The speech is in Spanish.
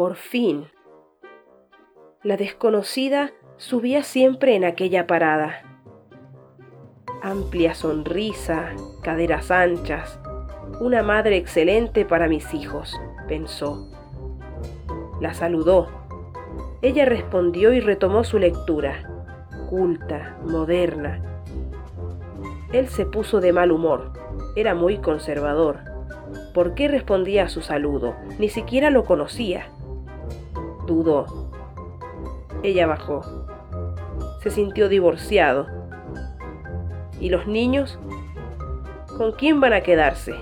Por fin. La desconocida subía siempre en aquella parada. Amplia sonrisa, caderas anchas, una madre excelente para mis hijos, pensó. La saludó. Ella respondió y retomó su lectura, culta, moderna. Él se puso de mal humor, era muy conservador. ¿Por qué respondía a su saludo? Ni siquiera lo conocía. Dudó. Ella bajó. Se sintió divorciado. ¿Y los niños? ¿Con quién van a quedarse?